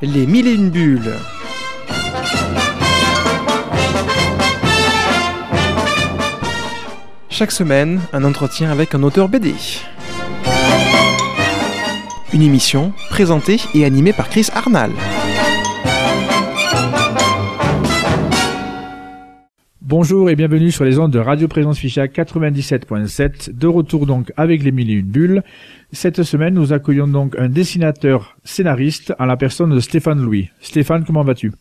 Les mille et une bulles. Chaque semaine, un entretien avec un auteur BD. Une émission présentée et animée par Chris Arnal. Bonjour et bienvenue sur les ondes de Radio Présence Ficha 97.7. De retour donc avec les mille et une bulles. Cette semaine, nous accueillons donc un dessinateur scénariste en la personne de Stéphane Louis. Stéphane, comment vas-tu?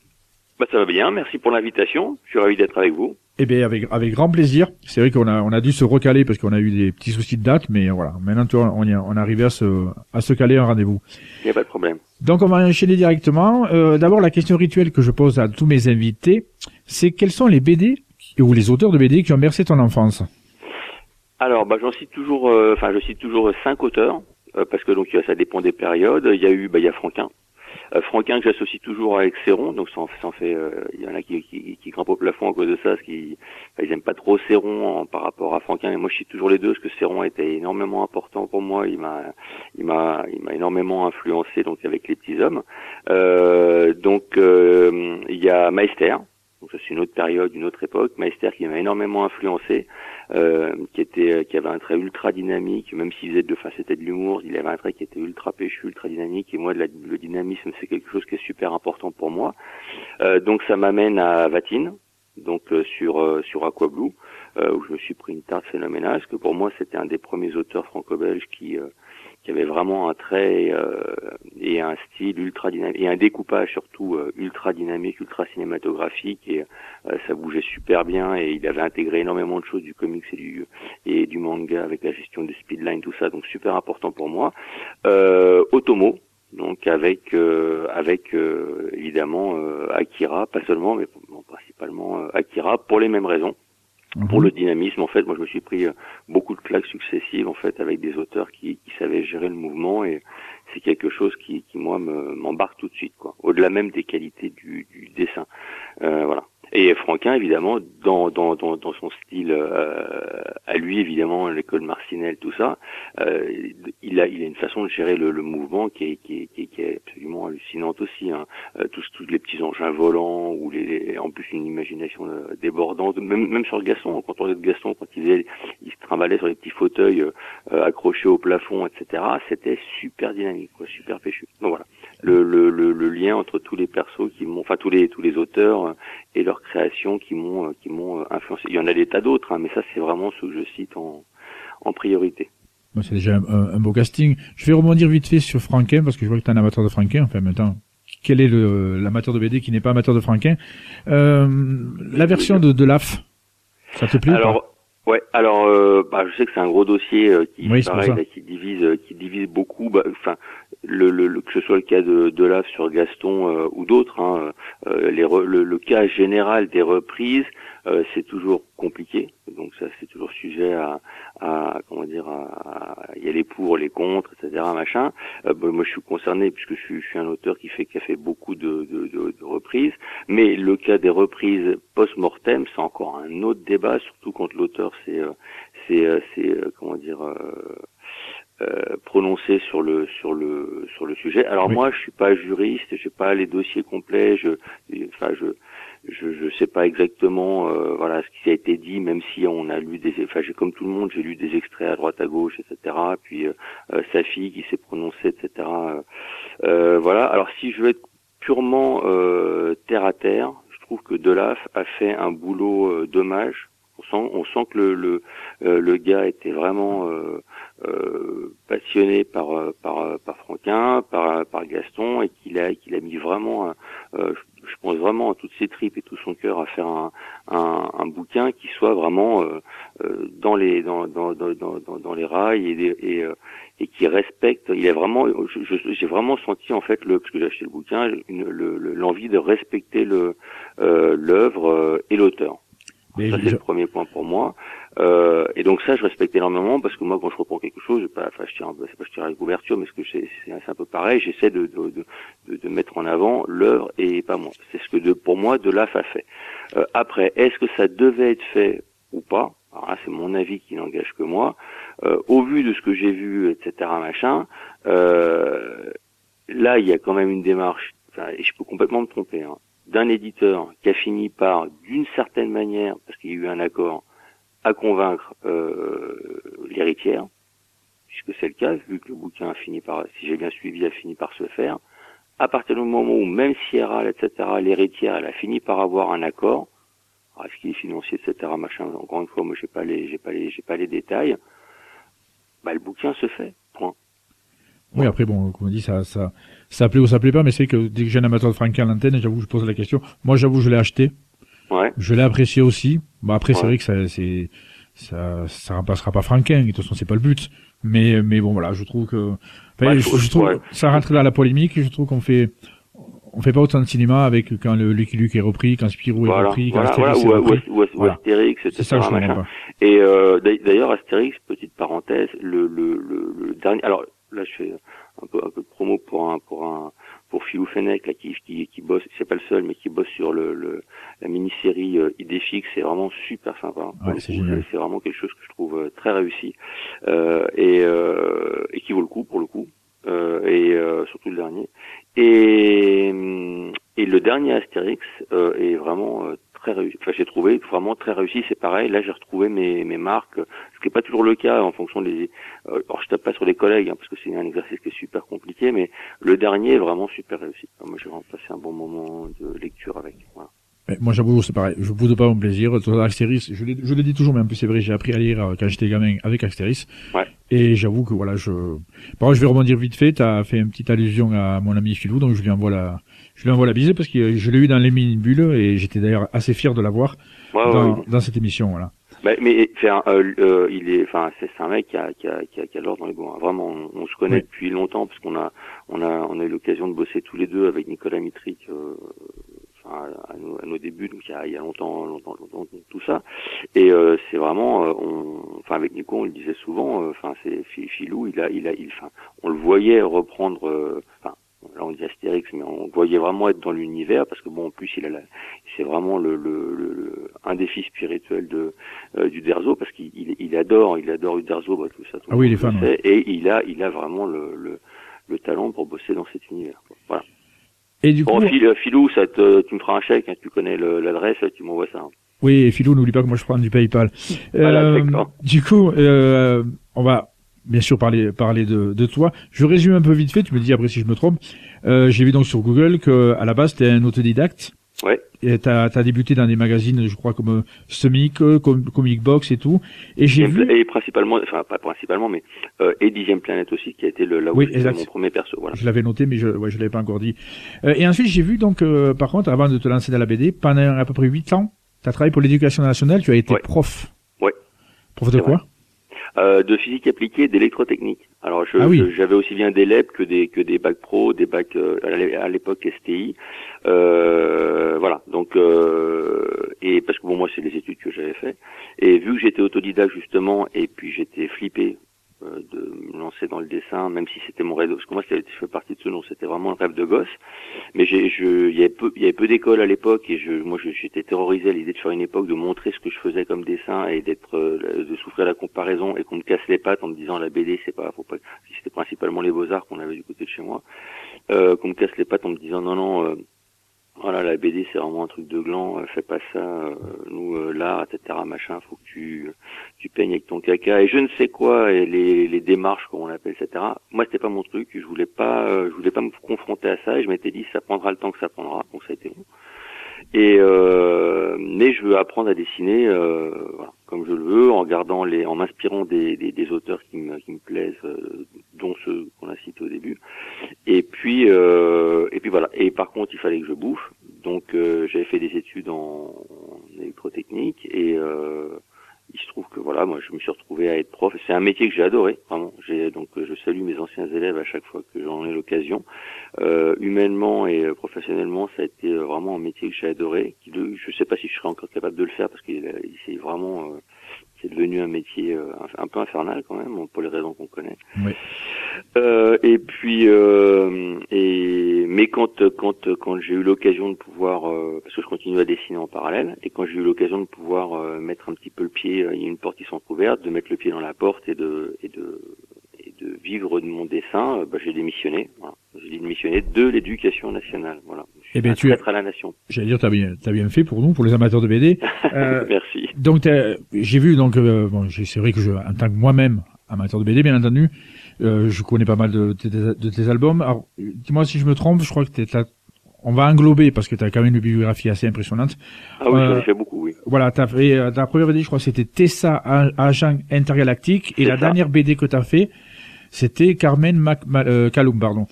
Bah, Ça va bien, merci pour l'invitation. Je suis ravi d'être avec vous. Eh bien, avec, avec grand plaisir. C'est vrai qu'on a, on a dû se recaler parce qu'on a eu des petits soucis de date, mais voilà. Maintenant, on, y on est arrivé à se, à se caler un rendez-vous. Il n'y a pas de problème. Donc, on va enchaîner directement. Euh, D'abord, la question rituelle que je pose à tous mes invités, c'est quels sont les BD ou les auteurs de BD qui ont bercé ton enfance Alors, bah, j'en cite toujours, euh, enfin, je cite toujours cinq auteurs euh, parce que donc ça dépend des périodes. Il y a eu, bah, il y a Franquin. Euh, Franquin que j'associe toujours avec Céron, donc ça en, fait, il y en a qui, qui, qui, grimpent au plafond à cause de ça, parce qu'ils ils aiment pas trop Céron par rapport à Franquin. Et moi, je cite toujours les deux, parce que Céron était énormément important pour moi. Il m'a, il m'a, il m'a énormément influencé donc avec les petits hommes. donc il y a Meister, donc c'est une autre période, une autre époque. Meister qui m'a énormément influencé, euh, qui était, qui avait un trait ultra dynamique, même s'il faisait de, enfin c'était de l'humour, il avait un trait qui était ultra péchu, ultra dynamique. Et moi, le dynamisme, c'est quelque chose qui est super important pour moi. Euh, donc ça m'amène à Vatine, donc euh, sur euh, sur Aqua Blue, euh, où je me suis pris une tarte phénoménale, parce que pour moi c'était un des premiers auteurs franco-belges qui qui avait vraiment un trait euh, et un style ultra dynamique et un découpage surtout euh, ultra dynamique, ultra cinématographique et euh, ça bougeait super bien et il avait intégré énormément de choses du comics et du et du manga avec la gestion des speedlines tout ça donc super important pour moi. Otomo donc avec avec évidemment Akira pas seulement mais principalement Akira pour les mêmes raisons pour le dynamisme, en fait, moi je me suis pris euh, beaucoup de claques successives en fait avec des auteurs qui, qui savaient gérer le mouvement et c'est quelque chose qui, qui moi m'embarque tout de suite quoi. Au-delà même des qualités du, du dessin, euh, voilà. Et Franquin, évidemment, dans, dans, dans, dans son style euh, à lui, évidemment, l'école Marcinelle, tout ça, euh, il, a, il a une façon de gérer le, le mouvement qui est, qui, est, qui, est, absolument hallucinante aussi. Hein. Euh, tous, tous les petits engins volants, ou les, en plus une imagination euh, débordante, même, même sur Gaston, quand on regarde Gaston, quand il, il se trimballait sur les petits fauteuils euh, accrochés au plafond, etc., c'était super dynamique, quoi, super péchu. Donc voilà, le, le, le, le lien entre tous les persos qui m'ont, enfin tous les, tous les auteurs et leurs créations qui m'ont euh, qui m'ont euh, influencé. Il y en a des tas d'autres, hein, mais ça c'est vraiment ce que je cite en, en priorité. c'est déjà un, beau casting. Je vais rebondir vite fait sur Franquin parce que je vois que tu es un amateur de Franquin. Enfin, maintenant, quel est l'amateur de BD qui n'est pas amateur de Franquin? Euh, La version de, de l'AF, ça te plaît Alors, ouais. Alors, euh, bah, je sais que c'est un gros dossier qui, pareil, qui divise, qui divise beaucoup. Bah, enfin, le, le, que ce soit le cas de, de l'AF sur Gaston euh, ou d'autres, hein, euh, les le, le, cas général des reprises, euh, c'est toujours compliqué. Donc ça, c'est toujours sujet à, à comment dire, à, y aller pour, les contre, etc. Machin. moi, je suis concerné puisque je suis, je suis, un auteur qui fait qui a fait beaucoup de, de, de, de reprises. Mais le cas des reprises post-mortem, c'est encore un autre débat, surtout quand l'auteur c'est c'est c'est comment dire euh, prononcé sur le sur le sur le sujet. Alors moi, je suis pas juriste, j'ai pas les dossiers complets, je enfin je je je sais pas exactement euh, voilà ce qui a été dit, même si on a lu des enfin j'ai comme tout le monde, j'ai lu des extraits à droite à gauche, etc. Puis euh, sa fille qui s'est prononcée, etc. voilà. Alors si je veux être purement terre à terre, je trouve que Delaf a fait un boulot dommage. On sent, on sent que le, le, le gars était vraiment euh, passionné par euh, par euh, par Franquin, par par Gaston et qu'il a qu'il a mis vraiment je pense vraiment à toutes ses tripes et tout son cœur à faire un, un, bouquin qui soit vraiment dans les dans, dans, dans, dans, les rails et, et, et qui respecte. Il est vraiment, j'ai vraiment senti en fait le parce que j'ai acheté le bouquin, l'envie de respecter le l'œuvre et l'auteur. Ça c'est le premier point pour moi. Euh, et donc ça, je respecte énormément parce que moi, quand je reprends quelque chose, je pas, enfin, je tire, c'est pas je tire à la couverture, mais ce que c'est, c'est un peu pareil. J'essaie de, de, de, de, mettre en avant l'œuvre et pas moi. C'est ce que de, pour moi, de l'AF a fait. Euh, après, est-ce que ça devait être fait ou pas? Alors là, c'est mon avis qui n'engage que moi. Euh, au vu de ce que j'ai vu, etc., machin, euh, là, il y a quand même une démarche et je peux complètement me tromper, hein, d'un éditeur qui a fini par, d'une certaine manière, parce qu'il y a eu un accord, à convaincre euh, l'héritière, puisque c'est le cas, vu que le bouquin a fini par, si j'ai bien suivi, a fini par se faire. À partir du moment où même Sierra, etc., l'héritière, elle a fini par avoir un accord, est-ce qu'il est financier, etc., machin, encore une fois, moi j'ai pas les, j'ai pas les, j'ai pas les détails, bah le bouquin se fait, point. Oui, après, bon, comme on dit, ça, ça, ça plaît ou ça plaît pas, mais c'est que dès que j'ai un amateur de Franquin à l'antenne, j'avoue, je pose la question. Moi, j'avoue, je l'ai acheté. Ouais. Je l'ai apprécié aussi. Bon, après, c'est Ouais. vrai que ça, c'est, ça, ça remplacera pas Franquin. De toute façon, c'est pas le but. Mais, mais bon, voilà, je trouve que, Ouais, je, je- trouve, ça rentre dans la polémique. Je trouve qu'on fait, on fait pas autant de cinéma avec quand le Lucky Luke est repris, quand Spirou est Voilà, repris, quand voilà, voilà, Astérix est ou, ou, repris. ou- ou Voilà. Astérix, etc., C'est ça que je comprends machin. pas. Et euh, d'ailleurs- d'ailleurs, Astérix, petite parenthèse, le, le, le, le dernier. Alors là, je fais un peu, un peu de promo pour un pour un pour Philou Fenech là, qui, qui qui bosse. C'est pas le seul, mais qui bosse sur le, le la mini-série euh, Idéfix. C'est vraiment super sympa. Ouais, c'est vraiment quelque chose que je trouve euh, très réussi euh, et euh, et qui vaut le coup pour le coup. Euh, et euh, surtout le dernier. Et, hum, et le dernier Astérix euh, est vraiment euh, très réussi. Enfin, j'ai trouvé vraiment très réussi. C'est pareil. Là, j'ai retrouvé mes, mes marques, ce qui n'est pas toujours le cas en fonction des. Euh, alors, je tape pas sur les collègues hein, parce que c'est un exercice qui est super compliqué, mais le dernier est vraiment super réussi. Moi, j'ai vraiment passé un bon moment de lecture avec. Voilà. Moi, j'avoue, c'est pareil. Je boude pas mon plaisir. Toi, Astérix, je, le dis toujours, mais en plus, c'est vrai, j'ai appris à lire euh, quand j'étais gamin avec Astérix. Ouais. Et j'avoue que voilà, je, par contre, je vais rebondir vite fait. T'as fait une petite allusion à mon ami Philou, donc je lui envoie la, je lui envoie la bise parce que je l'ai eu dans les mini-bulles et j'étais d'ailleurs assez fier de l'avoir Ouais, dans, ouais. dans cette émission, voilà. Bah, mais enfin, euh, euh, il est, enfin, c'est un mec qui a, qui a, qui a, qui a l'ordre dans les hein. Vraiment, on, on se connaît Oui. depuis longtemps parce qu'on a, on a, on a eu l'occasion de bosser tous les deux avec Nicolas Mitric. euh, enfin, à, nos, à nos débuts, donc il y a, il y a longtemps, longtemps, longtemps, tout ça. Et euh, c'est vraiment, euh, on, enfin avec Nico, on le disait souvent. euh, Enfin, c'est Fi- Filou, il a, il a, il, enfin, on le voyait reprendre. euh, Enfin, là on dit Astérix, mais on voyait vraiment être dans l'univers parce que bon, en plus il a la, c'est vraiment le, le, le, le- un défi spirituel de euh, du Derzo parce qu'il il, il adore, il adore Uderzo, bah, tout ça. tout Ah oui, il monde est fan, le sait, Et il a, il a vraiment le, le, le talent pour bosser dans cet univers. quoi. Voilà. Et du coup, Bon, Phil, Philou, ça te, tu me feras un chèque, hein, tu connais l'adresse, tu m'envoies ça. hein. oui, et Philou, n'oublie pas que moi je prends du PayPal. Voilà, Euh, du coup, euh, on va bien sûr parler parler de, de toi. Je résume un peu vite fait. Tu me dis après si je me trompe. Euh, J'ai vu donc sur Google que à la base t'es un autodidacte. Ouais. Et t'as as débuté dans des magazines, je crois comme euh, Semic, euh, Com- Comic Box et tout. Et j'ai vu. Et principalement, enfin pas principalement, mais euh, et dixième planète aussi, qui a été le, là où Oui, j'ai mon premier perso. Voilà. Je l'avais noté, mais je ouais, je l'avais pas encore dit. Euh, et ensuite, j'ai vu donc, euh, par contre, avant de te lancer dans la BD, pendant à peu près 8 ans, tu as travaillé pour l'éducation nationale, tu as été Ouais. prof. Ouais. Prof de quoi? Euh, de physique appliquée, d'électrotechnique. Alors je- Ah oui. je- j'avais aussi bien des LEP que des que des bacs pro, des bacs euh, à l'é- à l'époque STI. Euh, voilà. Donc euh, et parce que bon moi c'est les études que j'avais fait et vu que j'étais autodidacte justement et puis j'étais flippé de me lancer dans le dessin même si c'était mon rêve. Parce que moi je fais partie de ceux dont c'était vraiment un rêve de gosse. Mais j'ai je il y avait peu il y avait peu d'écoles à l'époque et je moi j'étais terrorisé à l'idée de faire une époque de montrer ce que je faisais comme dessin et d'être euh, de souffrir la comparaison et qu'on me casse les pattes en me disant la BD c'est pas faut pas c'était principalement les beaux arts qu'on avait du côté de chez moi. Euh, qu'on me casse les pattes en me disant non non euh, voilà la BD c'est vraiment un truc de gland euh, fais pas ça euh, nous euh, l'art etc machin faut que tu tu peignes avec ton caca et je ne sais quoi et les, les démarches comme on l'appelle etc moi c'était pas mon truc je voulais pas je voulais pas me confronter à ça et je m'étais dit ça prendra le temps que ça prendra. Donc ça a été long et euh, mais je veux apprendre à dessiner euh, voilà, comme je le veux en gardant les en m'inspirant des, des, auteurs qui me qui me plaisent euh, dont ceux qu'on a cités au début. Et puis et puis voilà. Et par contre il fallait que je bouffe. Donc j'avais fait des études en, en électrotechnique et il se trouve que voilà, moi je me suis retrouvé à être prof. C'est un métier que j'ai adoré, vraiment. J'ai donc euh, je salue mes anciens élèves à chaque fois que j'en ai l'occasion. Euh, humainement et euh, professionnellement, ça a été euh, vraiment un métier que j'ai adoré. Qui, je sais pas si je serais encore capable de le faire parce qu'il c'est vraiment euh, c'est devenu un métier un peu infernal quand même, pour les raisons qu'on connaît. Oui. Euh, et puis, euh, et mais quand quand quand j'ai eu l'occasion de pouvoir, euh, parce que je continue à dessiner en parallèle, et quand j'ai eu l'occasion de pouvoir euh, mettre un petit peu le pied, euh, il y a une porte qui s'entrouverte, de mettre le pied dans la porte et de et de et de vivre de mon dessin, bah, j'ai démissionné. Voilà. J'ai démissionné de l'éducation nationale. Voilà. Eh bien, tu es à la nation. J'allais dire, t'as bien, as bien fait pour nous, pour les amateurs de BD. Euh, Merci. Donc, j'ai vu, donc, euh, bon, c'est vrai que je, en tant que moi-même amateur de BD, bien entendu, euh, je connais pas mal de, de, de tes albums. Alors, dis-moi si je me trompe, je crois que t'es, on va englober parce que tu as quand même une bibliographie assez impressionnante. Ah oui, j'en ai fait beaucoup, oui. Voilà, tu as fait ta première BD, je crois, c'était Tessa agent intergalactique et la dernière BD que tu as fait, c'était Carmen Mac, Calum, pardon.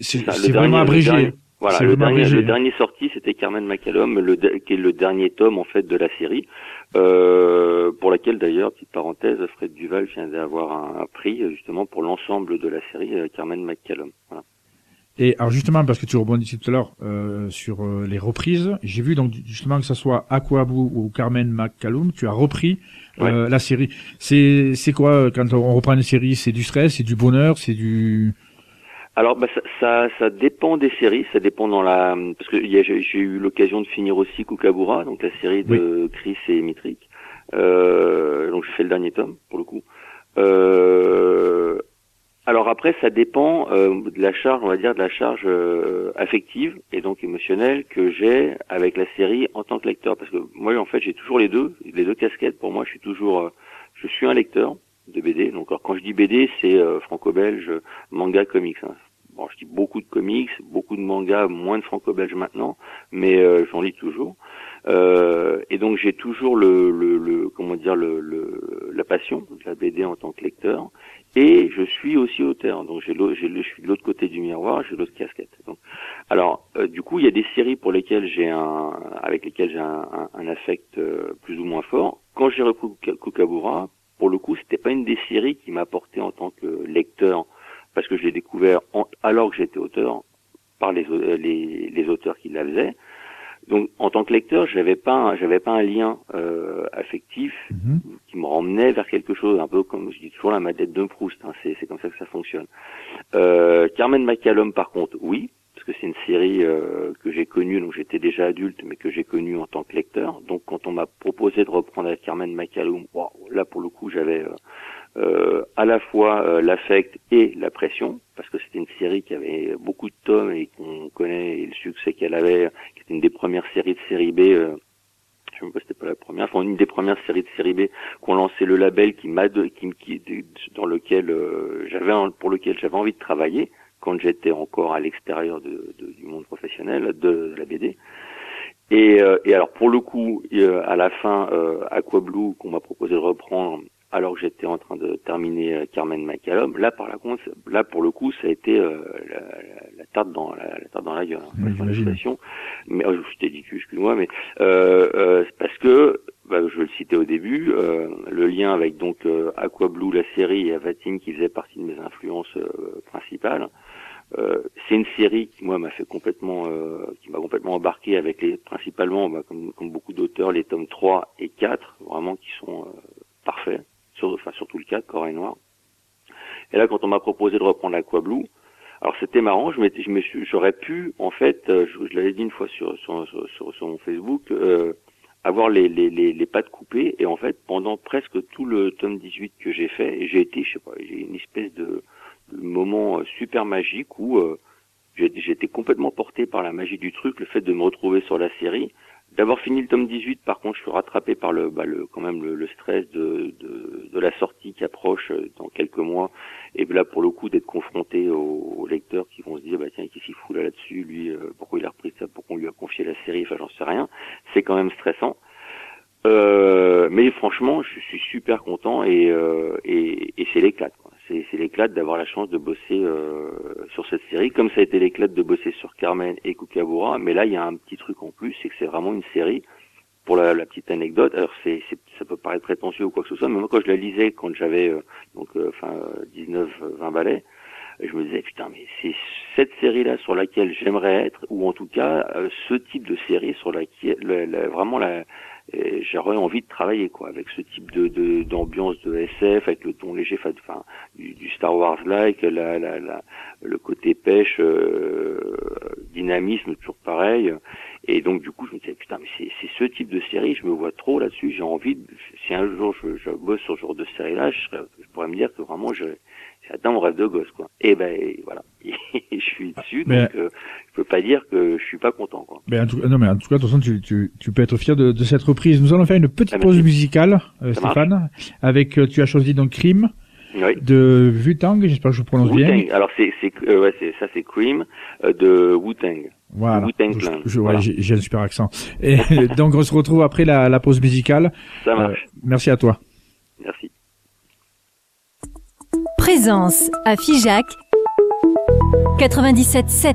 c'est vraiment abrégé. Voilà, le dernier, le dernier sorti, c'était Carmen McCallum, le, qui est le dernier tome en fait de la série, euh, pour laquelle d'ailleurs, petite parenthèse, Fred Duval vient d'avoir un, prix justement pour l'ensemble de la série euh, Carmen McCallum. Voilà. Et alors justement, parce que tu rebondissais tout à l'heure euh, sur euh, les reprises, j'ai vu donc justement que ce soit Aquabu ou Carmen McCallum, tu as repris euh, la série. C'est c'est quoi quand on reprend une série C'est du stress, c'est du bonheur, c'est du alors bah, ça, ça, ça, dépend des séries, ça dépend dans la parce que j'ai eu l'occasion de finir aussi Kukabura, donc la série de Chris et Mitrick. Euh, donc je fais le dernier tome pour le coup. Euh, alors après, ça dépend euh, de la charge, on va dire, de la charge euh, affective et donc émotionnelle que j'ai avec la série en tant que lecteur. Parce que moi, en fait, j'ai toujours les deux, les deux casquettes. Pour moi, je suis toujours, je suis un lecteur, de BD. Donc alors, quand je dis BD, c'est euh, franco-belge, manga, comics. Hein. Bon, je dis beaucoup de comics, beaucoup de mangas, moins de franco-belge maintenant, mais euh, j'en lis toujours. Euh, et donc j'ai toujours le, le, le, comment dire le, le, la passion de la BD en tant que lecteur. Et je suis aussi auteur, donc j'ai je suis de l'autre côté du miroir, j'ai l'autre casquette. Donc, alors, du coup, il y a des séries pour lesquelles j'ai un, avec lesquelles j'ai un, un, un, affect plus ou moins fort. Quand j'ai repris Kukabura, pour le coup, c'était pas une des séries qui m'a porté en tant que lecteur, parce que je l'ai découvert alors que j'étais auteur par les, les, les, auteurs qui la faisaient. Donc, en tant que lecteur, j'avais pas, j'avais pas un lien euh, affectif mhm. qui me ramenait vers quelque chose, un peu comme je dis toujours la madette de Proust. Hein, c'est, c'est comme ça que ça fonctionne. Euh, Carmen McCallum, par contre, oui, parce que c'est une série euh, que j'ai connue, donc j'étais déjà adulte, mais que j'ai connue en tant que lecteur. Donc quand on m'a proposé de reprendre avec Carmen McCallum, là pour le coup j'avais euh, euh, à la fois l'affect et la pression, parce que c'était une série qui avait beaucoup de tomes et qu'on connaît et le succès qu'elle avait, qui était une des premières séries de série B. je sais même pas c'était pas la première, enfin une des premières séries de série B qu'on lançait le label qui m'a qui, qui, dans lequel j'avais pour lequel j'avais envie de travailler quand j'étais encore à l'extérieur de, de, du monde professionnel de, la BD. Et, euh, et, alors pour le coup, euh, à la fin, euh, Aqua Blue qu'on m'a proposé de reprendre alors que j'étais en train de terminer euh, Carmen McCallum, là par la contre, là pour le coup, ça a été la, la, tarte dans la, la, tarte dans la gueule. Hein, mais oh, je t'ai dit excuse-moi, mais c'est parce que bah, je vais le citer au début, le lien avec donc Aqua Blue, la série, et Avatim qui faisait partie de mes influences principales. Euh, c'est une série qui moi m'a fait complètement euh, qui m'a complètement embarqué avec les principalement bah, comme, beaucoup d'auteurs les tomes 3 et 4 vraiment qui sont euh, parfaits. Sur, enfin surtout le 4 Corps et Noir. Et là quand on m'a proposé de reprendre Blue alors c'était marrant je m'étais je me suis j'aurais pu en fait je, je l'avais dit une fois sur sur, sur, sur mon Facebook avoir les, les, les, les, pattes coupées. Et en fait pendant presque tout le tome 18 que j'ai fait j'ai été je sais pas j'ai une espèce de moment euh, super magique où euh, j'étais complètement porté par la magie du truc, le fait de me retrouver sur la série. D'avoir fini le tome 18, par contre, je suis rattrapé par le, bah, le quand même le, stress de, de, de, la sortie qui approche euh, dans quelques mois. Et là, pour le coup, d'être confronté aux, lecteurs qui vont se dire, bah tiens, qu'est-ce qu'il fout là là-dessus, lui, pourquoi il a repris ça, pourquoi on lui a confié la série, enfin, j'en sais rien. C'est quand même stressant. Euh, mais franchement, je suis super content et, euh, et, et c'est c'est l'éclat d'avoir la chance de bosser euh, sur cette série, comme ça a été l'éclat de bosser sur Carmen et Kukabura. Mais là, il y a un petit truc en plus, c'est que c'est vraiment une série. Pour la, la petite anecdote, alors c'est, ça peut paraître prétentieux ou quoi que ce soit, mais moi quand je la lisais quand j'avais euh, donc euh, enfin 19, 20 balais, je me disais putain mais c'est cette série là sur laquelle j'aimerais être ou en tout cas ce type de série sur laquelle vraiment la, j'aurais envie de travailler quoi avec ce type de d'ambiance de, SF avec le ton léger enfin du, du Star Wars like la, la, la, le côté pêche euh, dynamisme toujours pareil Et donc du coup, je me disais putain, mais c'est ce type de série, je me vois trop là-dessus. J'ai envie, de, si un jour je, je bosse sur ce genre de série-là, je, serais- je pourrais me dire que vraiment, je c'est atteint mon rêve de gosse, quoi. Et ben voilà, je suis dessus, Mais- donc euh, je peux pas dire que je suis pas content, quoi. Ben, en tout, non, mais en tout cas, de toute façon, tu, tu, tu peux être fier de, de cette reprise. Nous allons faire une petite Ah, pause musicale, euh, Stéphane, avec, euh, tu as choisi donc Crime Oui. de Vutang, j'espère que je prononce bien. Wu-Tang. Alors c'est c'est euh, ouais, c'est ça c'est Cream euh, de Wu-Tang. Voilà. Wu-Tang Clan. je- ouais, Voilà. j'ai un super accent. Et donc, on se retrouve après la, la pause musicale. Ça Euh, marche. merci à toi. Merci. Présence à Figeac 97.7.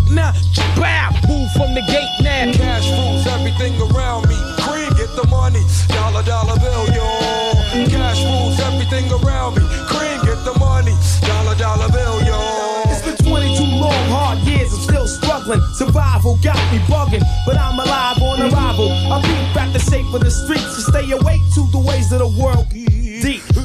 now. Bow, move from the gate now. Cash rules everything around me. Cream, get the money. Dollar, dollar bill, yo. Cash rules everything around me. Cream, get the money. Dollar, dollar bill, yo. It's been 22 long, hard years, I'm still struggling. Survival got me bugging, but I'm alive on arrival. I beat back the shape of the streets to stay awake to the ways of the world. Mm-hmm.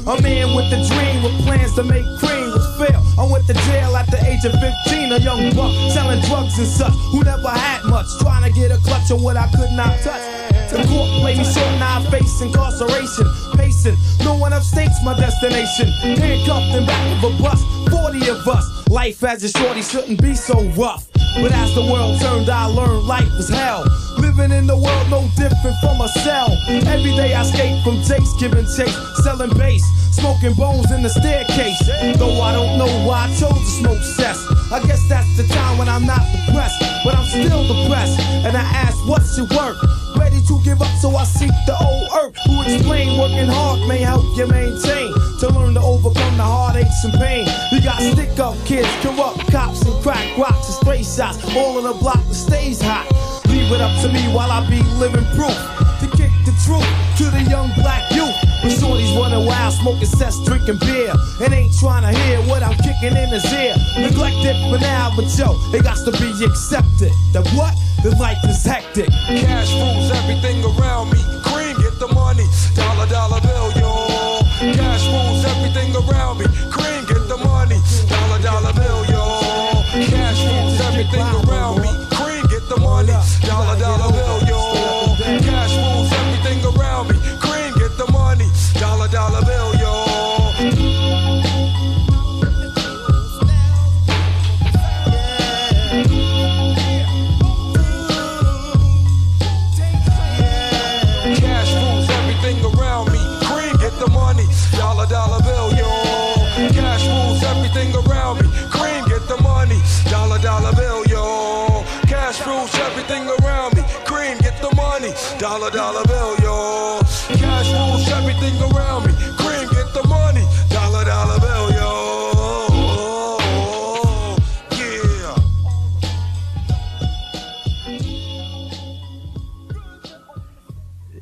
A man with a dream with plans to make cream was fail. I went to jail at the age of 15, a young buck selling drugs and such who never had much, trying to get a clutch on what I could not touch. The court me short, now I face incarceration. Pacing, no one upstates my destination. Handcuffed in back of a bus, 40 of us. Life as a shorty shouldn't be so rough. But as the world turned, I learned life was hell. Living in the world no different from a cell. Every day I skate from Jake's giving chase, selling bass, smoking bones in the staircase. Though I don't know why I chose to smoke cess. I guess that's the time when I'm not depressed, but I'm still depressed. And I ask, what's your work? Ready to give up, so I seek the old earth who explain working hard may help you maintain to learn to overcome the heartaches and pain. You got stick up kids, corrupt cops, and crack rocks and stray shots, all in a block that stays hot. Leave it up to me while I be living proof to kick the truth to the young black youth. When shorties running wild, smoking cess, drinking beer, and ain't trying to hear what I'm kicking in his ear. Neglected for now, but yo, it got to be accepted. That what? The life is hectic. Cash rules everything around me. Cream, get the money. Dollar, dollar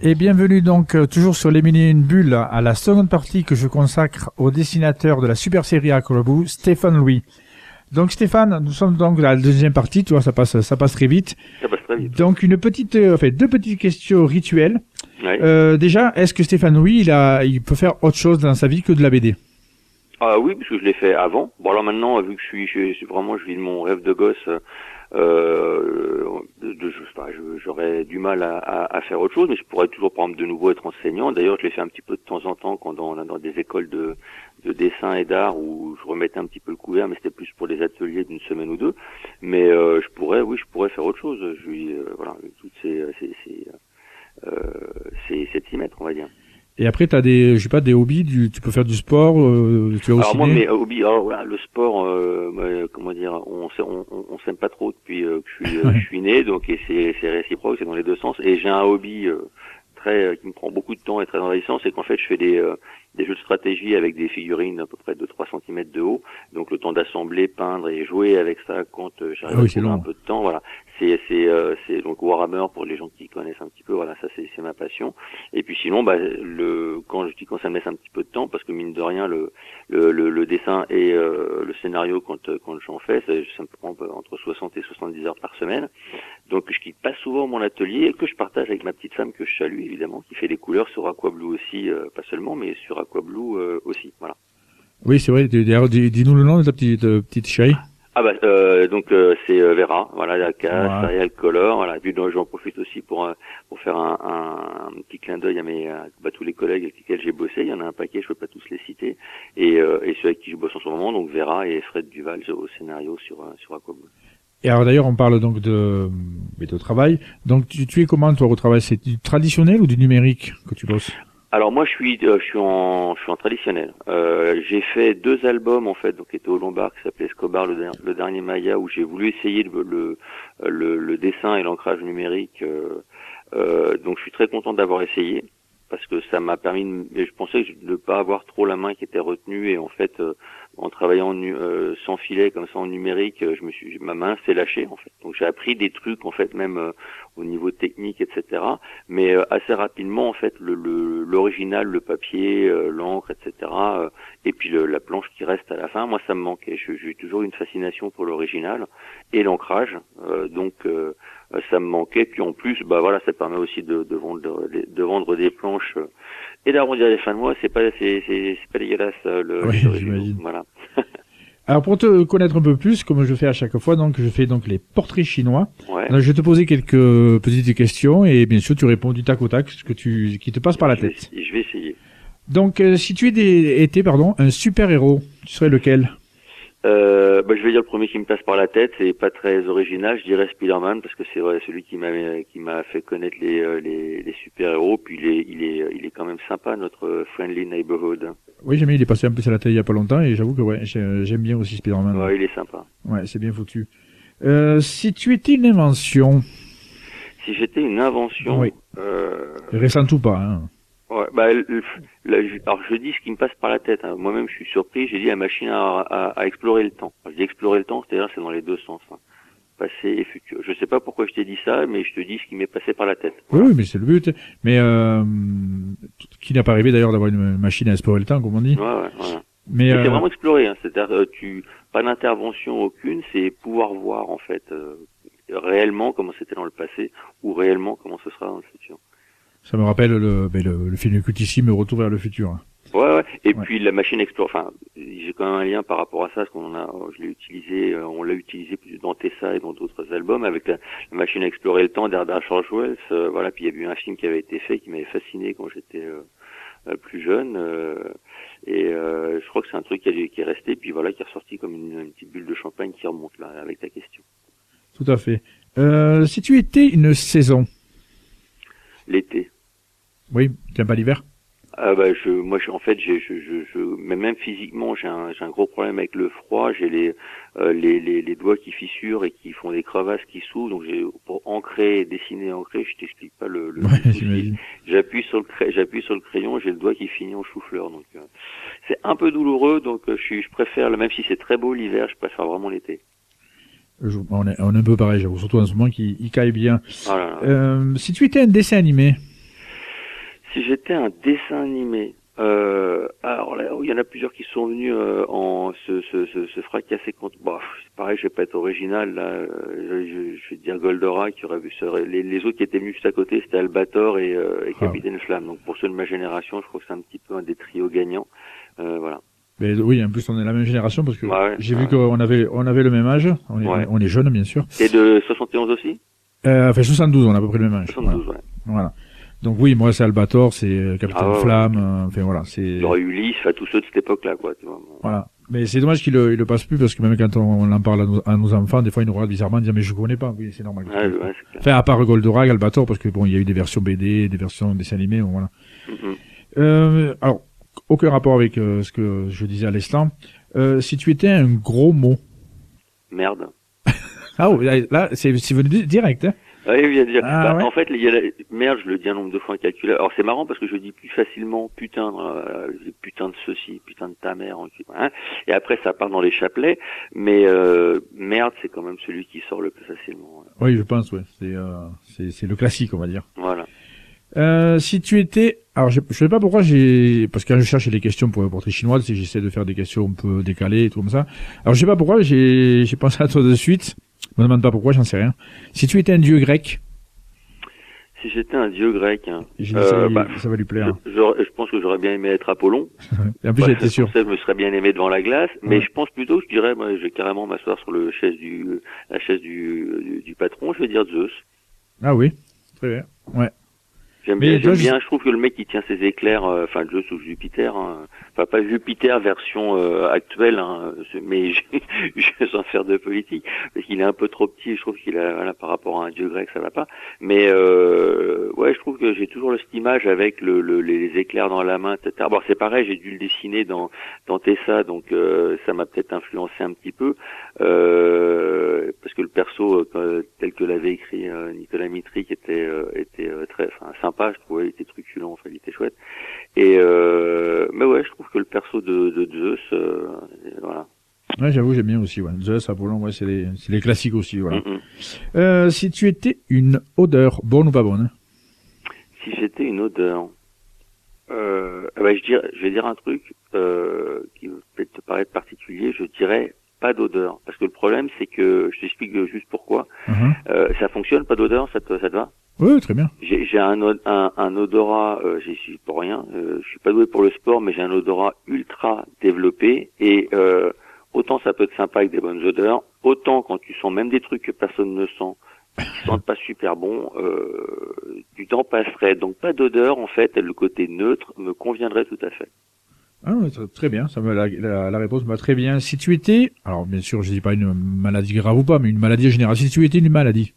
Et bienvenue donc euh, toujours sur les mini une à la seconde partie que je consacre au dessinateur de la super série Acrobou, Stéphane Louis. Donc Stéphane, nous sommes donc dans la deuxième partie, tu vois, ça passe, ça passe très vite. Ça passe très vite. Donc une petite, euh, enfin deux petites questions rituelles. Ouais. Euh, déjà, est-ce que Stéphane Louis, il a, il peut faire autre chose dans sa vie que de la BD Ah oui, parce que je l'ai fait avant. Bon alors maintenant, vu que je suis, je, vraiment, je vis mon rêve de gosse, euh, de, j'aurais du mal à, à- à faire autre chose, mais je pourrais toujours, par exemple, de nouveau être enseignant. D'ailleurs, je l'ai fait un petit peu de temps en temps quand dans, dans des écoles de, de dessin et d'art où je remettais un petit peu le couvert, mais c'était plus pour des ateliers d'une semaine ou deux. Mais euh, je pourrais, oui, je pourrais faire autre chose. Je lui, euh, voilà, toutes ces, ces, ces, euh, c'est c'est de s'y mettre, on va dire. Et après, t'as des, je sais pas, des hobbies, du, tu peux faire du sport, euh, tu vas Alors moi, mes hobbies, alors voilà, le sport, euh, comment dire, on s'aime- on, s'aime pas trop depuis euh, que je suis, euh, Ouais. je suis né, donc et c'est c'est réciproque, c'est dans les deux sens. Et j'ai un hobby euh, très euh, qui me prend beaucoup de temps et très envahissant, c'est qu'en fait, je fais des euh, des jeux de stratégie avec des figurines à peu près de 3 cm de haut, donc le temps d'assembler, peindre et jouer avec ça quand euh, j'arrive Ah oui, à trouver un peu de temps, voilà. C'est c'est euh, c'est donc Warhammer pour les gens qui connaissent un petit peu, voilà, ça c'est c'est ma passion. Et puis sinon, bah le quand je dis quand ça me laisse un petit peu de temps, parce que mine de rien, le le, le, le dessin et euh, le scénario quand euh, quand j'en fais, ça, ça me prend entre 60 et 70 heures par semaine. Donc je quitte pas souvent mon atelier et que je partage avec ma petite femme que je salue évidemment, qui fait des couleurs sur Aquablue aussi, euh, pas seulement, mais sur Aquablue euh, aussi. Voilà. Oui, c'est vrai. D'ailleurs, dis- dis-nous le nom de ta petite, euh, petite chérie. Ah bah euh, donc euh, c'est Vera, voilà la Ouais. Ariel Color, voilà. Puis donc, j'en profite aussi pour pour faire un, un, un petit clin d'œil à mes à, bah, tous les collègues avec lesquels j'ai bossé. Il y en a un paquet, je peux pas tous les citer. Et et ceux avec qui je bosse en ce moment, donc Vera et Fred Duval au scénario sur sur Aquablue. Et alors d'ailleurs, on parle donc de, mais de travail. Donc tu, tu es comment toi au travail? C'est du traditionnel ou du numérique que tu bosses? Alors moi je suis euh, je suis en je suis en traditionnel. Euh, j'ai fait deux albums en fait donc qui étaient au Lombard qui s'appelait Escobar le, der- le dernier Maya où j'ai voulu essayer le le, le, dessin et l'ancrage numérique. euh, euh, donc je suis très content d'avoir essayé parce que ça m'a permis de, je pensais de ne pas avoir trop la main qui était retenue et en fait euh, en travaillant euh, sans filet comme ça en numérique euh, je me suis ma main s'est lâchée en fait. Donc j'ai appris des trucs en fait même euh, au niveau technique etc mais assez rapidement en fait l'original le, papier l'encre etc et puis le- la planche qui reste à la fin moi ça me manquait. J'ai toujours une fascination pour l'original et l'ancrage donc ça me manquait. Puis en plus bah voilà ça permet aussi de, de vendre des- de vendre des planches euh, et d'arrondir les fins de mois. C'est pas c'est pas dégueulasse euh, le voilà. Alors pour te connaître un peu plus, comme je fais à chaque fois, donc je fais donc les portraits chinois. ouais. Alors, je vais te poser quelques petites questions et bien sûr tu réponds du tac au tac, ce que tu, qui te passe par la je vais, tête. je vais essayer. Donc euh, si tu étais pardon un super héros, tu serais lequel? Euh, bah, je vais dire le premier qui me passe par la tête, c'est pas très original, je dirais Spider-Man parce que c'est vrai celui qui m'a qui m'a fait connaître les euh, les, les super-héros puis il est il est il est quand même sympa notre friendly neighborhood. Oui, j'aime bien, il est passé un peu sur la télé il y a pas longtemps et j'avoue que ouais, j'aime bien aussi Spider-Man. Ouais, il est sympa. Ouais, c'est bien foutu. Euh, si tu étais une invention, Si j'étais une invention Oui. euh, récente ou pas, hein, ouais, bah, le- alors je dis ce qui me passe par la tête. hein. Moi-même, je suis surpris. J'ai dit la machine à, à, à explorer le temps. Alors, je dis explorer le temps, c'est-à-dire c'est dans les deux sens, hein. passé et futur. Je sais pas pourquoi je t'ai dit ça, mais je te dis ce qui m'est passé par la tête. Oui, oui, mais c'est le but. Mais euh, qui n'a pas rêvé d'ailleurs d'avoir une machine à explorer le temps, comme on dit. Ouais, ouais, ouais. Mais Mais euh, c'est vraiment explorer, hein. c'est-à-dire euh, tu pas d'intervention aucune, c'est pouvoir voir en fait euh, réellement comment c'était dans le passé ou réellement comment ce sera dans le futur. Ça me rappelle le, le, le film cultissime Retour vers le futur. Ouais, ouais. Et Ouais. puis la machine explore. Enfin, j'ai quand même un lien par rapport à ça, parce qu'on a, je l'ai utilisé, euh, on l'a utilisé dans Tessa et dans d'autres albums avec la, la machine à explorer le temps d'Herbert George Wells. euh, voilà. Puis il y a eu un film qui avait été fait qui m'avait fasciné quand j'étais euh, euh, plus jeune. euh, et euh, je crois que c'est un truc qui, a- qui est resté, puis voilà, qui est ressorti comme une, une petite bulle de champagne qui remonte là avec ta question. Tout à fait. Euh, si tu étais une saison, L'été. Oui, tu n'aimes pas l'hiver Ah bah je, moi je, en fait j'ai, je, je, je, même physiquement j'ai un, j'ai un gros problème avec le froid. J'ai les, euh, les, les, les doigts qui fissurent et qui font des crevasses qui s'ouvrent. Donc j'ai pour ancrer, dessiner, ancrer, je t'explique pas le. le Ouais. J'appuie sur le cray- j'appuie sur le crayon, j'ai le doigt qui finit en chou-fleur. Donc euh, c'est un peu douloureux. Donc euh, je, suis, je préfère, même si c'est très beau l'hiver, je préfère vraiment l'été. On, est, on est un peu pareil, j'avoue, surtout en ce moment qui il caille bien. Voilà. Euh, si tu étais un dessin animé, Si j'étais un dessin animé, Euh, alors là, il y en a plusieurs qui sont venus euh, en se, se, se, se fracasser contre. C'est pareil, je vais pas être original là. euh, Je, je, je vais dire Goldorak qui aurait vu ça. Les, les autres qui étaient venus juste à côté, c'était Albator et, euh, et Ah. Capitaine Flamme. Donc pour ceux de ma génération, je trouve que c'est un petit peu un des trios gagnants. Euh, voilà. Mais oui, en plus on est la même génération parce que Ouais, j'ai vu qu'on avait on avait le même âge. On est, Ouais. on est jeunes bien sûr. T'es de 71 aussi? Euh, enfin 72, on a à peu près le même âge. 72, ouais. Voilà. Voilà. Donc oui, moi c'est Albator, c'est euh, Capitaine Ah ouais, ouais. Flamme. euh, enfin voilà, c'est Il y aurait Ulysse, enfin tous ceux de cette époque-là, quoi. Tu vois. Bon. voilà. Mais c'est dommage qu'il le, il le passe plus parce que même quand on, on en parle à nos, à nos enfants, des fois ils nous regardent bizarrement, ils disent mais je connais pas. Oui, c'est normal. Ouais, ouais, clair. Enfin à part Goldorak, Albator, parce que bon, il y a eu des versions BD, des versions dessins animés, bon, voilà. Mhm. Euh, alors, aucun rapport avec euh, ce que je disais à l'instant. Euh, si tu étais un gros mot. Merde. Ah oui, là, c'est c'est venu di- direct. Hein Oui, bien dire. Ah, Bah, ouais. En fait, il y a la- merde, je le dis un nombre de fois incalculable. Alors c'est marrant parce que je dis plus facilement putain, euh, putain de ceci, putain de ta mère, hein. et après ça part dans les chapelets. Mais euh, merde, c'est quand même celui qui sort le plus facilement. oui, je pense, ouais. C'est euh, c'est c'est le classique, on va dire. Voilà. Euh, si tu étais, alors je, je sais pas pourquoi j'ai, parce que quand je cherche les questions pour les chinoises, c'est- j'essaie de faire des questions un peu décalées et tout comme ça. Alors je sais pas pourquoi j'ai j'ai pensé à toi de suite. Me demande pas pourquoi, j'en sais rien. Si tu étais un dieu grec, Si j'étais un dieu grec, hein, Euh, ça, bah, ça va lui plaire. je, je pense que j'aurais bien aimé être Apollon. Et en plus, j'étais sûr. Je me serais bien aimé devant la glace, mais Ouais. je pense plutôt, je dirais, moi, je vais carrément m'asseoir sur le chaise du, la chaise du, du, du patron. Je vais dire Zeus. Ah oui, très bien. Ouais. J'aime bien, j'aime bien. Je trouve que le mec qui tient ses éclairs, euh, enfin Zeus ou Jupiter, hein, enfin pas Jupiter version euh, actuelle, hein, mais je, sans faire de politique, parce qu'il est un peu trop petit. Je trouve qu'il a, voilà, par rapport à un dieu grec, ça va pas. Mais euh, ouais, je trouve que j'ai toujours cette image avec le, le- les éclairs dans la main, etc. Bon, c'est pareil, j'ai dû le dessiner dans dans Tessa, donc euh, ça m'a peut-être influencé un petit peu, euh, parce que le perso tel que l'avait écrit euh, Nicolas Mitry, qui était euh, était très, enfin sympa, je trouvais, il était truculent, enfin il était chouette. Et euh, mais ouais, je trouve que le perso de, de Zeus, euh, voilà. Ouais, j'avoue, j'aime bien aussi. Ouais. Zeus, Apollon, ouais, c'est les, c'est les classiques aussi. Voilà. Mm. Euh, si tu étais une odeur, bonne ou pas bonne? Si j'étais une odeur, euh, ah bah, je, dirais, je vais dire un truc euh, qui peut-être te paraître particulier. Je dirais pas d'odeur, parce que le problème c'est que je t'explique juste pourquoi. Mhm. Euh, ça fonctionne, pas d'odeur, ça te, ça te va? Oui, très bien. J'ai j'ai un, un, un odorat, euh, j'y suis pour rien. Euh, je suis pas doué pour le sport, mais j'ai un odorat ultra développé et euh, autant ça peut être sympa avec des bonnes odeurs, autant quand tu sens même des trucs que personne ne sent, qui sentent pas super bon, euh, tu t'en passerais. Donc pas d'odeur en fait, le côté neutre me conviendrait tout à fait. Ah, très- bien. Ça me, la, la, la réponse me va très bien. Si tu étais, alors bien sûr, je dis pas une maladie grave ou pas, mais une maladie générale. Si tu étais une maladie.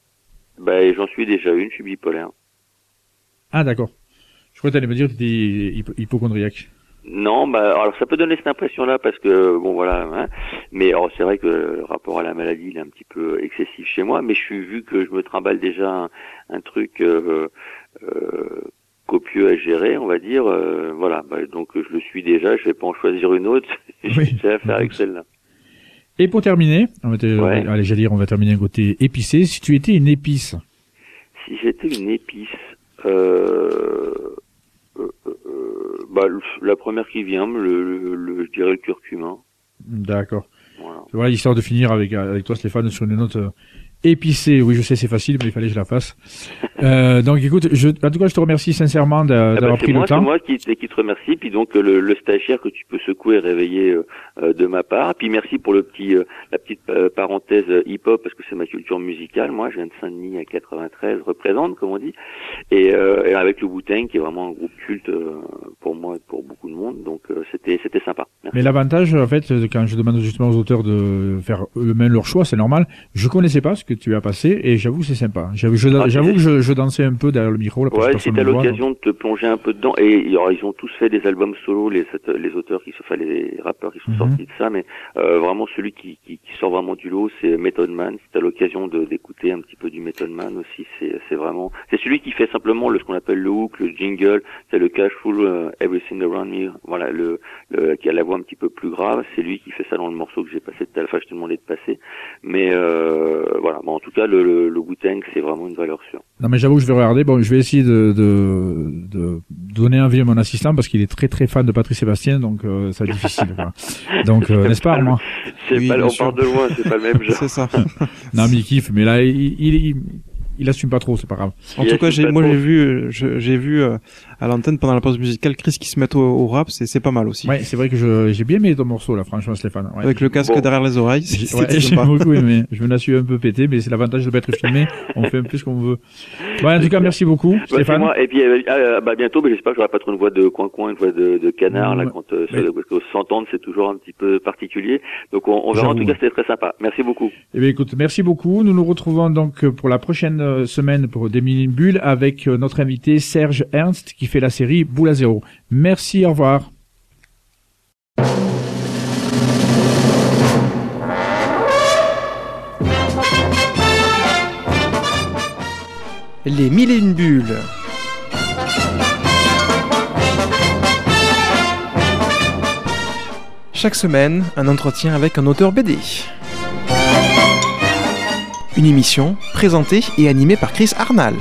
Ben j'en suis déjà une, je suis bipolaire. Ah, d'accord. Je crois que t'allais me dire que t'étais hypo- hypochondriaque. Non, bah alors ça peut donner cette impression-là parce que bon voilà, hein, mais alors c'est vrai que le rapport à la maladie il est un petit peu excessif chez moi, mais je suis vu que je me trimballe déjà un, un truc euh, euh, copieux à gérer, on va dire, euh, voilà, bah, donc je le suis déjà, je vais pas en choisir une autre, j'ai Oui. déjà à faire avec celle-là. Et pour terminer, on va te- Ouais. allez, j'allais dire, on va terminer un côté épicé. Si tu étais une épice. Si j'étais une épice, euh, euh, bah, la première qui vient, le, le, le- je dirais le curcuma. D'accord. Voilà. Voilà, histoire de finir avec, avec toi, Stéphane, sur une note épicée. Oui, je sais, c'est facile, mais il fallait que je la fasse. Euh, donc, écoute, je, en tout cas, je te remercie sincèrement Ah bah, d'avoir c'est pris moi, le c'est temps. moi qui, qui te remercie, puis donc le, le stagiaire que tu peux secouer et réveiller euh, euh, de ma part. Puis merci pour le petit, euh, la petite parenthèse hip-hop parce que c'est ma culture musicale. Moi, je viens de Saint-Denis à 93, représente comme on dit, et, et avec le Wu-Tang qui est vraiment un groupe culte pour moi et pour beaucoup de monde. Donc c'était c'était sympa. Merci. Mais l'avantage, en fait, quand je demande justement aux auteurs de faire eux-mêmes leur choix, c'est normal. Je connaissais pas ce que tu as passé et j'avoue c'est sympa. J'avoue, je- Ah, j'avoue que je, je dansais un peu derrière le micro. Là, parce Ouais, si t'as l'occasion de te plonger un peu dedans, et alors, ils ont tous fait des albums solo, les, auteurs qui sont, enfin les rappeurs qui sont Mhm. sortis de ça, mais euh, vraiment celui qui, qui, qui sort vraiment du lot, c'est Method Man. Si t'as l'occasion d'écouter un petit peu du Method Man aussi, c'est vraiment, c'est celui qui fait simplement le ce qu'on appelle le hook, le jingle, c'est le cashful, euh, everything around me, voilà, le, le qui a la voix un petit peu plus grave, c'est lui qui fait ça dans le morceau que j'ai passé enfin je te demandais de passer, mais euh, voilà, voilà. Bon, en tout cas, le, le, le Wu-Tang, c'est vraiment une valeur sûre. Non mais j'avoue que je vais regarder. Bon, je vais essayer de, de, de donner envie à mon assistant parce qu'il est très très fan de Patrick Sébastien, donc euh, ça va être difficile. quoi. Donc euh, n'est-ce pas Armand? C'est Oui, pas, bien on sûr. part de loin, c'est pas le même genre. C'est ça. Non mais il kiffe, mais là il, il, il, il assume pas trop, c'est pas grave. En Il tout cas, j'ai, moi j'ai vu, j'ai vu euh, à l'antenne pendant la pause musicale Chris qui se met au, au rap, c'est, c'est pas mal aussi. Ouais, c'est vrai que je, j'ai bien aimé ton morceau là, franchement Stéphane. Ouais. Avec le casque Bon. derrière les oreilles, J'ai c'était ouais, j'ai beaucoup aimé. Je me la suis un peu pété, mais c'est l'avantage de pas être filmé. On fait un peu ce qu'on veut. Bon, en tout cas, merci beaucoup, Bah, c'est Stéphane. moi. Et puis, euh, ah, bah, bientôt, mais j'espère que j'aurai pas trop une voix de coin-coin, une voix de, de canard, là, Ouais. quand, euh, Mais- parce que s'entendre, c'est toujours un petit peu particulier. Donc, on, on verra. En tout cas, c'était très sympa. Merci beaucoup. Eh bien, écoute, merci beaucoup. Nous nous retrouvons donc euh, pour la prochaine euh, semaine pour des mini bulles avec euh, notre invité Serge Ernst fait la série Boule à zéro. Merci, au revoir. Les mille et une bulles. Chaque semaine, un entretien avec un auteur BD. Une émission présentée et animée par Chris Arnal.